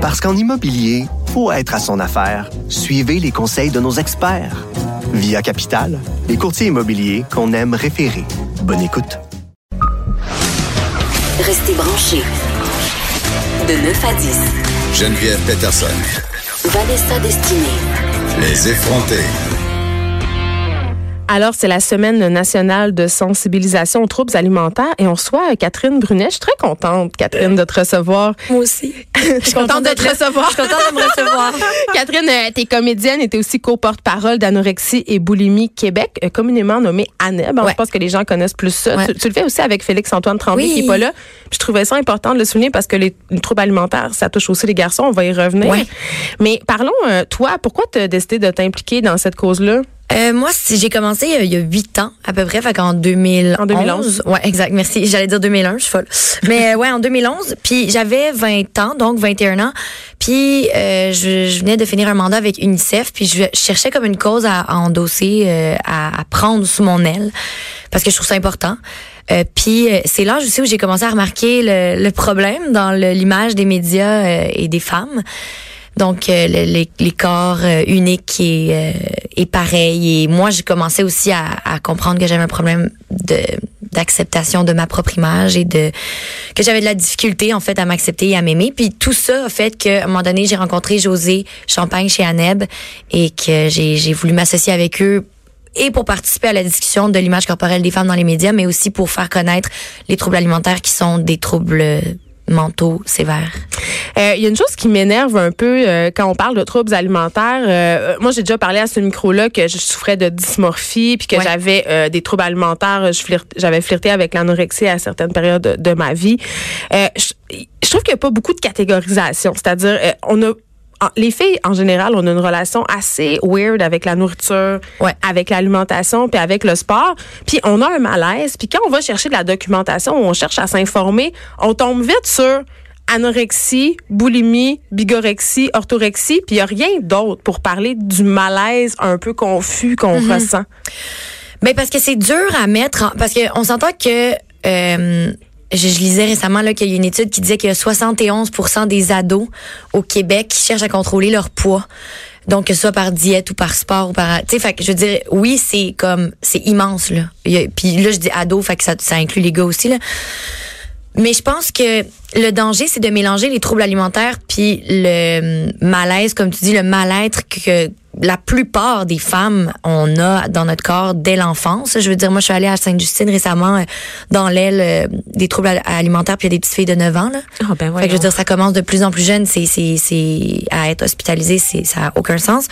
Parce qu'en immobilier, faut être à son affaire. Suivez les conseils de nos experts. Via Capital, les courtiers immobiliers qu'on aime référer. Bonne écoute. Restez branchés. De 9 à 10. Geneviève Peterson. Vanessa Destinée. Les effrontés. Alors, c'est la semaine nationale de sensibilisation aux troubles alimentaires et on reçoit Catherine Brunet. Je suis très contente, Catherine, de te recevoir. Moi aussi. Je suis contente de te recevoir. Je suis contente de me recevoir. Catherine, euh, t'es comédienne et t'es aussi co-porte-parole d'anorexie et boulimie Québec, euh, communément nommée ANEB. Ouais. Je pense que les gens connaissent plus ça. Ouais. Tu, tu le fais aussi avec Félix-Antoine Tremblay Oui. qui est pas là. Puis je trouvais ça important de le souligner parce que les, les troubles alimentaires, ça touche aussi les garçons. On va y revenir. Ouais. Mais parlons, euh, toi, pourquoi tu as décidé de t'impliquer dans cette cause-là? Euh, moi, si j'ai commencé euh, il y a huit ans à peu près, fait qu'en 2011. En 2011. Ouais, exact. Merci. J'allais dire 2001, je suis folle. Mais euh, ouais, en 2011. Puis j'avais 20 ans, donc 21 ans. Puis euh, je, je venais de finir un mandat avec UNICEF. Puis je cherchais comme une cause à, à endosser, euh, à, à prendre sous mon aile, parce que je trouve ça important. Euh, puis euh, c'est là aussi où j'ai commencé à remarquer le, le problème dans l'image des médias euh, et des femmes. Donc euh, le- les, corps euh, uniques et, euh, et pareils. Et moi, j'ai commencé aussi à, à comprendre que j'avais un problème de d'acceptation de ma propre image et de que j'avais de la difficulté en fait à m'accepter et à m'aimer. Puis tout ça a fait qu'à un moment donné, j'ai rencontré José Champagne chez Aneb et que j'ai j'ai voulu m'associer avec eux et pour participer à la discussion de l'image corporelle des femmes dans les médias, mais aussi pour faire connaître les troubles alimentaires qui sont des troubles mentaux sévères. Euh, Il y a une chose qui m'énerve un peu euh, quand on parle de troubles alimentaires. Euh, moi, j'ai déjà parlé à ce micro-là que je souffrais de dysmorphie puis que Ouais. j'avais des troubles alimentaires. J'avais flirté avec l'anorexie à certaines périodes de, de ma vie. Je, je trouve qu'il n'y a pas beaucoup de catégorisation. C'est-à-dire, on a les filles, en général, on a une relation assez weird avec la nourriture, Ouais. avec l'alimentation, puis avec le sport. Puis on a un malaise. Puis quand on va chercher de la documentation, on cherche à s'informer, on tombe vite sur anorexie, boulimie, bigorexie, orthorexie, puis il n'y a rien d'autre pour parler du malaise un peu confus qu'on Mm-hmm. ressent. Ben parce que c'est dur à mettre en- parce que on s'entend que euh, je, je lisais récemment qu'il y a une étude qui disait qu'il y a 71% des ados au Québec qui cherchent à contrôler leur poids. Donc que ce soit par diète ou par sport ou par tu sais fait que je veux dire oui, c'est comme c'est immense là. Puis là je dis ados fait que ça ça inclut les gars aussi là. Mais je pense que le danger, c'est de mélanger les troubles alimentaires puis le hum, malaise, comme tu dis, le mal-être que la plupart des femmes on a dans notre corps dès l'enfance. Je veux dire, moi, je suis allée à Sainte-Justine récemment euh, dans l'aile euh, des troubles al- alimentaires, puis il y a des petites filles de 9 ans. Là. Ah ben Fait que je veux dire, ça commence de plus en plus jeune. C'est, c'est, c'est à être hospitalisé, c'est, ça a aucun sens.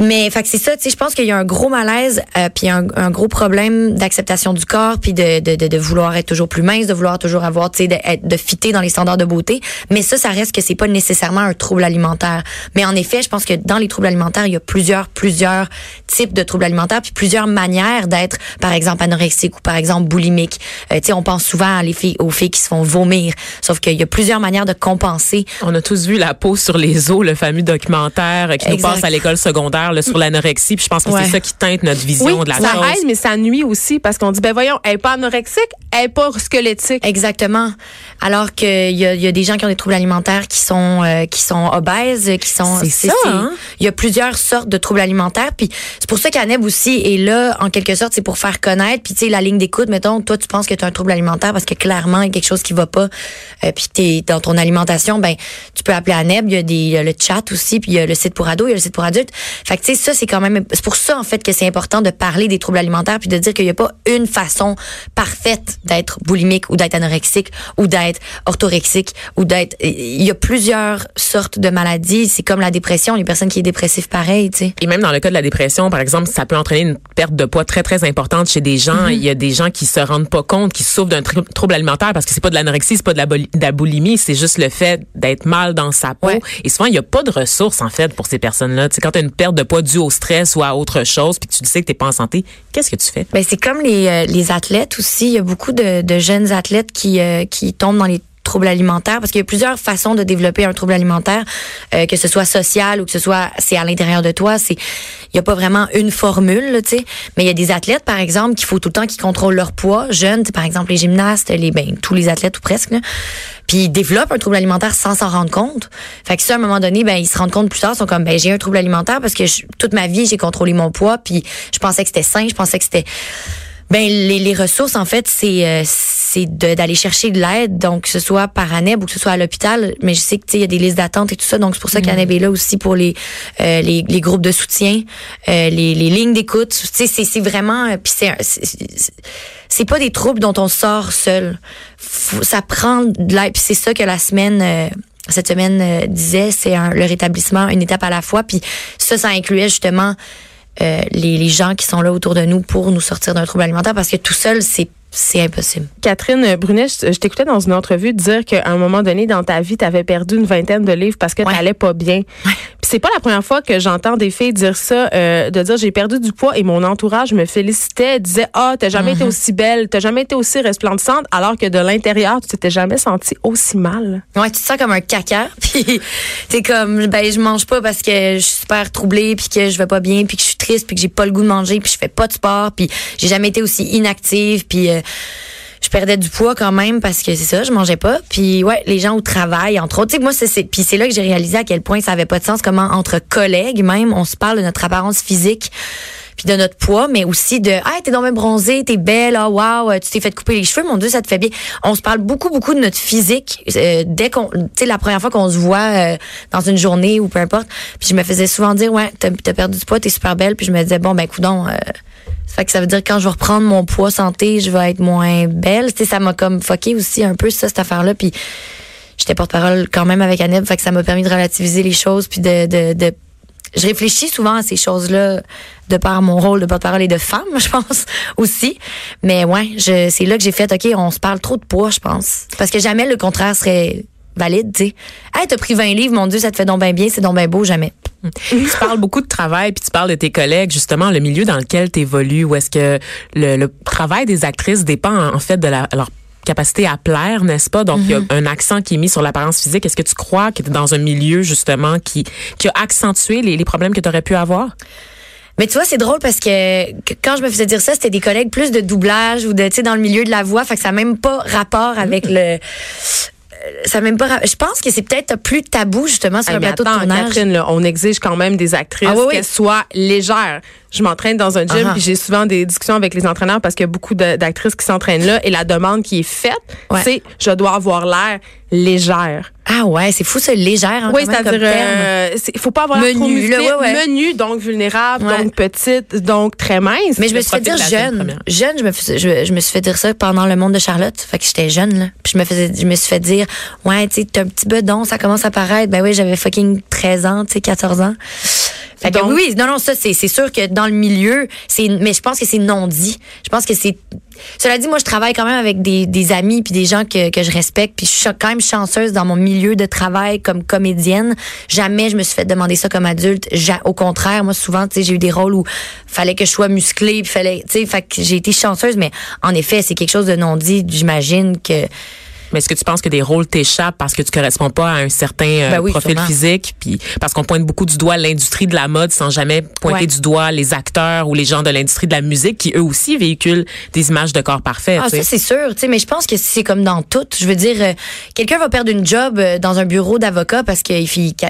Mais fait que c'est ça, tu sais, je pense qu'il y a un gros malaise, euh, puis un, un gros problème d'acceptation du corps, puis de, de, de, de vouloir être toujours plus mince, de vouloir toujours avoir, tu sais, de, de fitter dans les standards de beauté. Mais ça, ça reste que c'est pas nécessairement un trouble alimentaire. Mais en effet, je pense que dans les troubles alimentaires, il y a plusieurs, plusieurs types de troubles alimentaires, puis plusieurs manières d'être, par exemple, anorexique ou par exemple boulimique. Euh, tu sais, on pense souvent à les filles, aux filles qui se font vomir, sauf qu'il y a plusieurs manières de compenser. On a tous vu la peau sur les os, le fameux documentaire qui nous passe à l'école secondaire là, sur l'anorexie. Puis je pense que Ouais. c'est ça qui teinte notre vision Oui, de la ça chose. aide, mais ça nuit aussi parce qu'on dit, ben voyons, elle est pas anorexique, elle est pas squelettique. Exactement. Alors qu'il y a, il y a des gens qui ont des troubles alimentaires qui sont euh, qui sont obèses, qui sont. C'est ça, hein? Il y a plusieurs sortes de troubles alimentaires. Puis c'est pour ça qu'Aneb aussi est là en quelque sorte, c'est pour faire connaître. Puis tu sais la ligne d'écoute, mettons, toi tu penses que tu as un trouble alimentaire parce que clairement il y a quelque chose qui va pas. Euh, puis t'es dans ton alimentation, ben tu peux appeler Aneb. Il y a des il y a le chat aussi, puis il y a le site pour ados, il y a le site pour adultes. Fait que tu sais ça c'est quand même c'est pour ça en fait que c'est important de parler des troubles alimentaires puis de dire qu'il y a pas une façon parfaite d'être boulimique ou d'être anorexique ou d'être orthorexique ou d'être il y a plusieurs sortes de maladies, c'est comme la dépression, les personnes qui est dépressive pareil, tu sais. Et même dans le cas de la dépression, par exemple, ça peut entraîner une perte de poids très, très importante chez des gens. Mm-hmm. Il y a des gens qui se rendent pas compte, qui souffrent d'un trou- trouble alimentaire parce que c'est pas de l'anorexie, c'est pas de la, boli- de la boulimie, c'est juste le fait d'être mal dans sa peau. Ouais. Et souvent, il y a pas de ressources, en fait, pour ces personnes-là. Tu sais, quand tu as une perte de poids due au stress ou à autre chose, puis que tu sais que t'es pas en santé, qu'est-ce que tu fais? Ben c'est comme les, euh, les athlètes aussi. Il y a beaucoup de, de jeunes athlètes qui, euh, qui tombent dans les trouble alimentaire parce qu'il y a plusieurs façons de développer un trouble alimentaire, euh, que ce soit social ou que ce soit c'est à l'intérieur de toi. C'est il y a pas vraiment une formule, tu sais. Mais il y a des athlètes, par exemple, qu'il faut tout le temps qu'ils contrôlent leur poids, jeunes, par exemple les gymnastes, les ben tous les athlètes ou presque. Là. Puis ils développent un trouble alimentaire sans s'en rendre compte. Fait que ça, à un moment donné, ben ils se rendent compte plus tard, ils sont comme ben j'ai un trouble alimentaire parce que je- toute ma vie j'ai contrôlé mon poids, puis je pensais que c'était sain, je pensais que c'était ben les, les ressources en fait c'est euh, c'est d'aller chercher de l'aide donc que ce soit par ANEB ou que ce soit à l'hôpital mais je sais que il y a des listes d'attente et tout ça donc c'est pour ça qu'ANEB est là aussi pour les euh, les, les groupes de soutien euh, les, les lignes d'écoute. Tu sais c'est c'est vraiment euh, puis c'est c'est- pas des troubles dont on sort seul. Faut- ça prend de l'aide puis c'est ça que la semaine euh, cette semaine euh, disait c'est le rétablissement une étape à la fois puis ça ça incluait justement euh, les, les gens qui sont là autour de nous pour nous sortir d'un trouble alimentaire parce que tout seul, c'est c'est impossible. Catherine Brunet, je, je t'écoutais dans une entrevue dire qu'à un moment donné dans ta vie, tu avais perdu une vingtaine de livres parce que Ouais. t'allais pas bien. Puis c'est pas la première fois que j'entends des filles dire ça, euh, de dire j'ai perdu du poids et mon entourage me félicitait, disait ah t'as jamais été aussi belle, t'as jamais été aussi resplendissante, alors que de l'intérieur tu t'étais jamais sentie aussi mal. Ouais, tu te sens comme un caca, puis t'es comme ben je mange pas parce que je suis super troublée, puis que je vais pas bien, puis que je suis triste, puis que j'ai pas le goût de manger, puis je fais pas de sport, puis j'ai jamais été aussi inactive, puis euh, je perdais du poids quand même parce que c'est ça, je mangeais pas. Puis ouais, les gens au travail, entre autres, moi c'est puis c'est là que j'ai réalisé à quel point ça avait pas de sens comment entre collègues même, on se parle de notre apparence physique puis de notre poids, mais aussi de ah t'es donc bien bronzée, t'es belle, ah wow, tu t'es fait couper les cheveux, mon dieu ça te fait bien. On se parle beaucoup beaucoup de notre physique euh, dès qu'on, tu sais la première fois qu'on se voit euh, dans une journée ou peu importe. Puis je me faisais souvent dire ouais t'as as perdu du poids, t'es super belle, puis je me disais bon ben coudon. Euh, ça que ça veut dire que quand je vais reprendre mon poids santé, je vais être moins belle. Ça m'a comme fucké aussi un peu ça cette affaire-là. Puis j'étais porte-parole quand même avec Annette, fait ça m'a permis de relativiser les choses puis de, de, de je réfléchis souvent à ces choses-là de par mon rôle de porte-parole et de femme, je pense aussi. Mais ouais, je, c'est là que j'ai fait, OK, on se parle trop de poids, je pense. Parce que jamais le contraire serait valide, tu sais. Hey, t'as pris 20 livres, mon Dieu, ça te fait donc bien bien, c'est donc bien beau, jamais. Tu parles beaucoup de travail, puis tu parles de tes collègues, justement, le milieu dans lequel tu évolues, où est-ce que le, le travail des actrices dépend en fait de la, leur capacité à plaire, n'est-ce pas? Donc, il y a un accent qui est mis sur l'apparence physique. Est-ce que tu crois que tu es dans un milieu, justement, qui, qui a accentué les, les problèmes que tu aurais pu avoir? Mais tu vois, c'est drôle parce que, que quand je me faisais dire ça, c'était des collègues plus de doublage ou de, tu sais, dans le milieu de la voix. Fait que ça n'a même pas rapport avec le. Ça même pas. Je pense que c'est peut-être plus tabou, justement, sur Hey, un mais plateau attends, de tournage. Catherine, là, on exige quand même des actrices Ah oui, oui. qu'elles soient légères. Je m'entraîne dans un gym puis j'ai souvent des discussions avec les entraîneurs parce qu'il y a beaucoup d'actrices qui s'entraînent là et la demande qui est faite, Ouais. c'est je dois avoir l'air légère. Ah ouais, c'est fou, c'est légère. Hein, oui, c'est-à-dire, euh, c'est- faut pas avoir l'air trop Menu, musclé, là, ouais, ouais. menu, donc vulnérable, Ouais. donc petite, donc très mince. Mais je me suis fait dire jeune. Jeune, je me, je me suis fait dire ça pendant le monde de Charlotte. Fait que j'étais jeune, là. Puis je me faisais, je me suis fait dire, ouais, tu sais, t'as un petit bedon, ça commence à paraître. Ben oui, j'avais fucking 13 ans, tu sais, 14 ans. Fait que Donc- oui, oui, non, non, ça, c'est, c'est sûr que dans le milieu, c'est, mais je pense que c'est non dit. Je pense que c'est, cela dit, moi, je travaille quand même avec des, des amis puis des gens que, que je respecte puis je suis quand même chanceuse dans mon milieu de travail comme comédienne. Jamais je me suis fait demander ça comme adulte. Au contraire, moi, souvent, tu sais, j'ai eu des rôles où fallait que je sois musclée puis fallait, tu sais, fait que j'ai été chanceuse, mais en effet, c'est quelque chose de non dit. J'imagine que, Mais est-ce que tu penses que des rôles t'échappent parce que tu corresponds pas à un certain euh, Ben oui, profil sûrement. physique, puis parce qu'on pointe beaucoup du doigt l'industrie de la mode sans jamais pointer Ouais. du doigt les acteurs ou les gens de l'industrie de la musique qui eux aussi véhiculent des images de corps parfaits. Ah, ça, c'est sûr. Tu sais, mais je pense que c'est comme dans tout. Je veux dire, euh, quelqu'un va perdre une job euh, dans un bureau d'avocat parce qu'il ne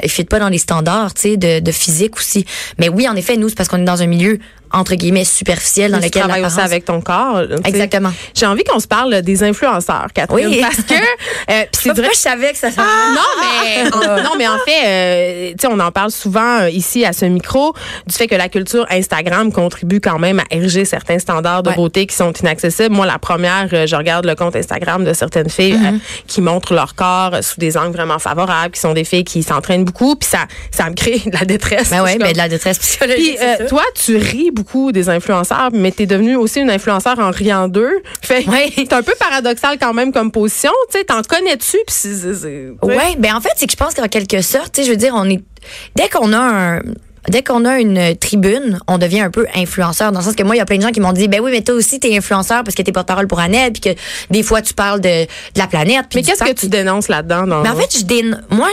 fit pas dans les standards, tu sais, de, de physique aussi. Mais oui, en effet, nous, c'est parce qu'on est dans un milieu, entre guillemets, superficiel dans tu lequel travailles aussi avec ton corps. Exactement. J'ai envie qu'on se parle des influenceurs, Catherine, Oui. parce que euh, puis c'est vrai je savais que ça s'en non, mais en, non, mais en fait, euh, tu sais, on en parle souvent euh, ici à ce micro du fait que la culture Instagram contribue quand même à ériger certains standards de Ouais. beauté qui sont inaccessibles. Moi, la première, euh, je regarde le compte Instagram de certaines filles Mm-hmm. qui montrent leur corps sous des angles vraiment favorables, qui sont des filles qui s'entraînent beaucoup, puis ça, ça me crée de la détresse. Ben ouais, suis ben de la détresse psychologique. puis toi, tu ris beaucoup des influenceurs, mais t'es devenue aussi une influenceur en riant d'eux. Fait c'est un peu paradoxal quand même comme position. Tu sais, t'en connais-tu? Ouais, ben en fait, c'est que je pense qu'en quelque sorte, tu sais, je veux dire, on est dès qu'on a un dès qu'on a une tribune, on devient un peu influenceur. Dans le sens que moi, il y a plein de gens qui m'ont dit, ben oui, mais toi aussi, t'es influenceur parce que t'es porte-parole pour Annette, puis que des fois, tu parles de, de la planète. Mais qu'est-ce que tu dénonces là-dedans? dans- mais en fait, je moi,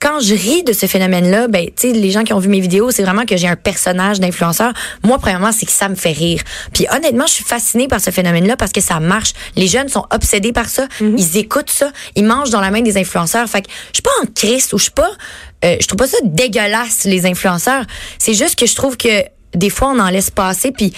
quand je ris de ce phénomène-là, ben, tu sais, les gens qui ont vu mes vidéos, c'est vraiment que j'ai un personnage d'influenceur. Moi, premièrement, c'est que ça me fait rire. Puis honnêtement, je suis fascinée par ce phénomène-là parce que ça marche. Les jeunes sont obsédés par ça. Ils écoutent ça. Ils mangent dans la main des influenceurs. Fait que je suis pas en crise ou je suis pas, euh, je trouve pas ça dégueulasse, les influenceurs. C'est juste que je trouve que des fois, on en laisse passer puis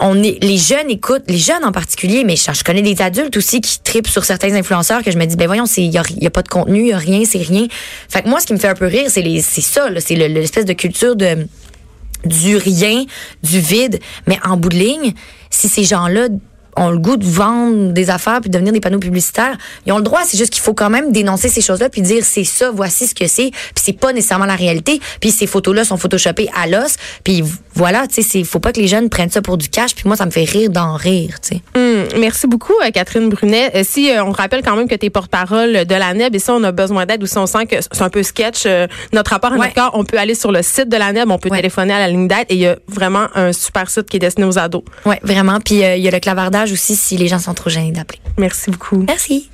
on est les jeunes écoutent les jeunes en particulier mais je, connais des adultes aussi qui tripent sur certains influenceurs que je me dis ben voyons c'est y, a y a pas de contenu y a rien c'est rien. Fait que moi ce qui me fait un peu rire c'est les c'est ça c'est le- l'espèce de culture de du rien du vide. Mais en bout de ligne si ces gens là ont le goût de vendre des affaires puis de devenir des panneaux publicitaires. Ils ont le droit, c'est juste qu'il faut quand même dénoncer ces choses-là puis dire c'est ça, voici ce que c'est, puis c'est pas nécessairement la réalité, puis ces photos-là sont photoshopées à l'os, puis voilà, tu sais, c'est faut pas que les jeunes prennent ça pour du cash, puis moi ça me fait rire d'en rire, tu sais. Hum, merci beaucoup, euh, Catherine Brunet. Euh, si euh, on rappelle quand même que tu es porte-parole de la NEB et si on a besoin d'aide ou si on sent que c'est un peu sketch, euh, notre rapport à Ouais. notre corps, on peut aller sur le site de la NEB, on peut Ouais. téléphoner à la ligne d'aide et il y a vraiment un super site qui est destiné aux ados. Ouais, vraiment, puis il y a le clavardage aussi si les gens sont trop gênés d'appeler. Merci beaucoup. Merci.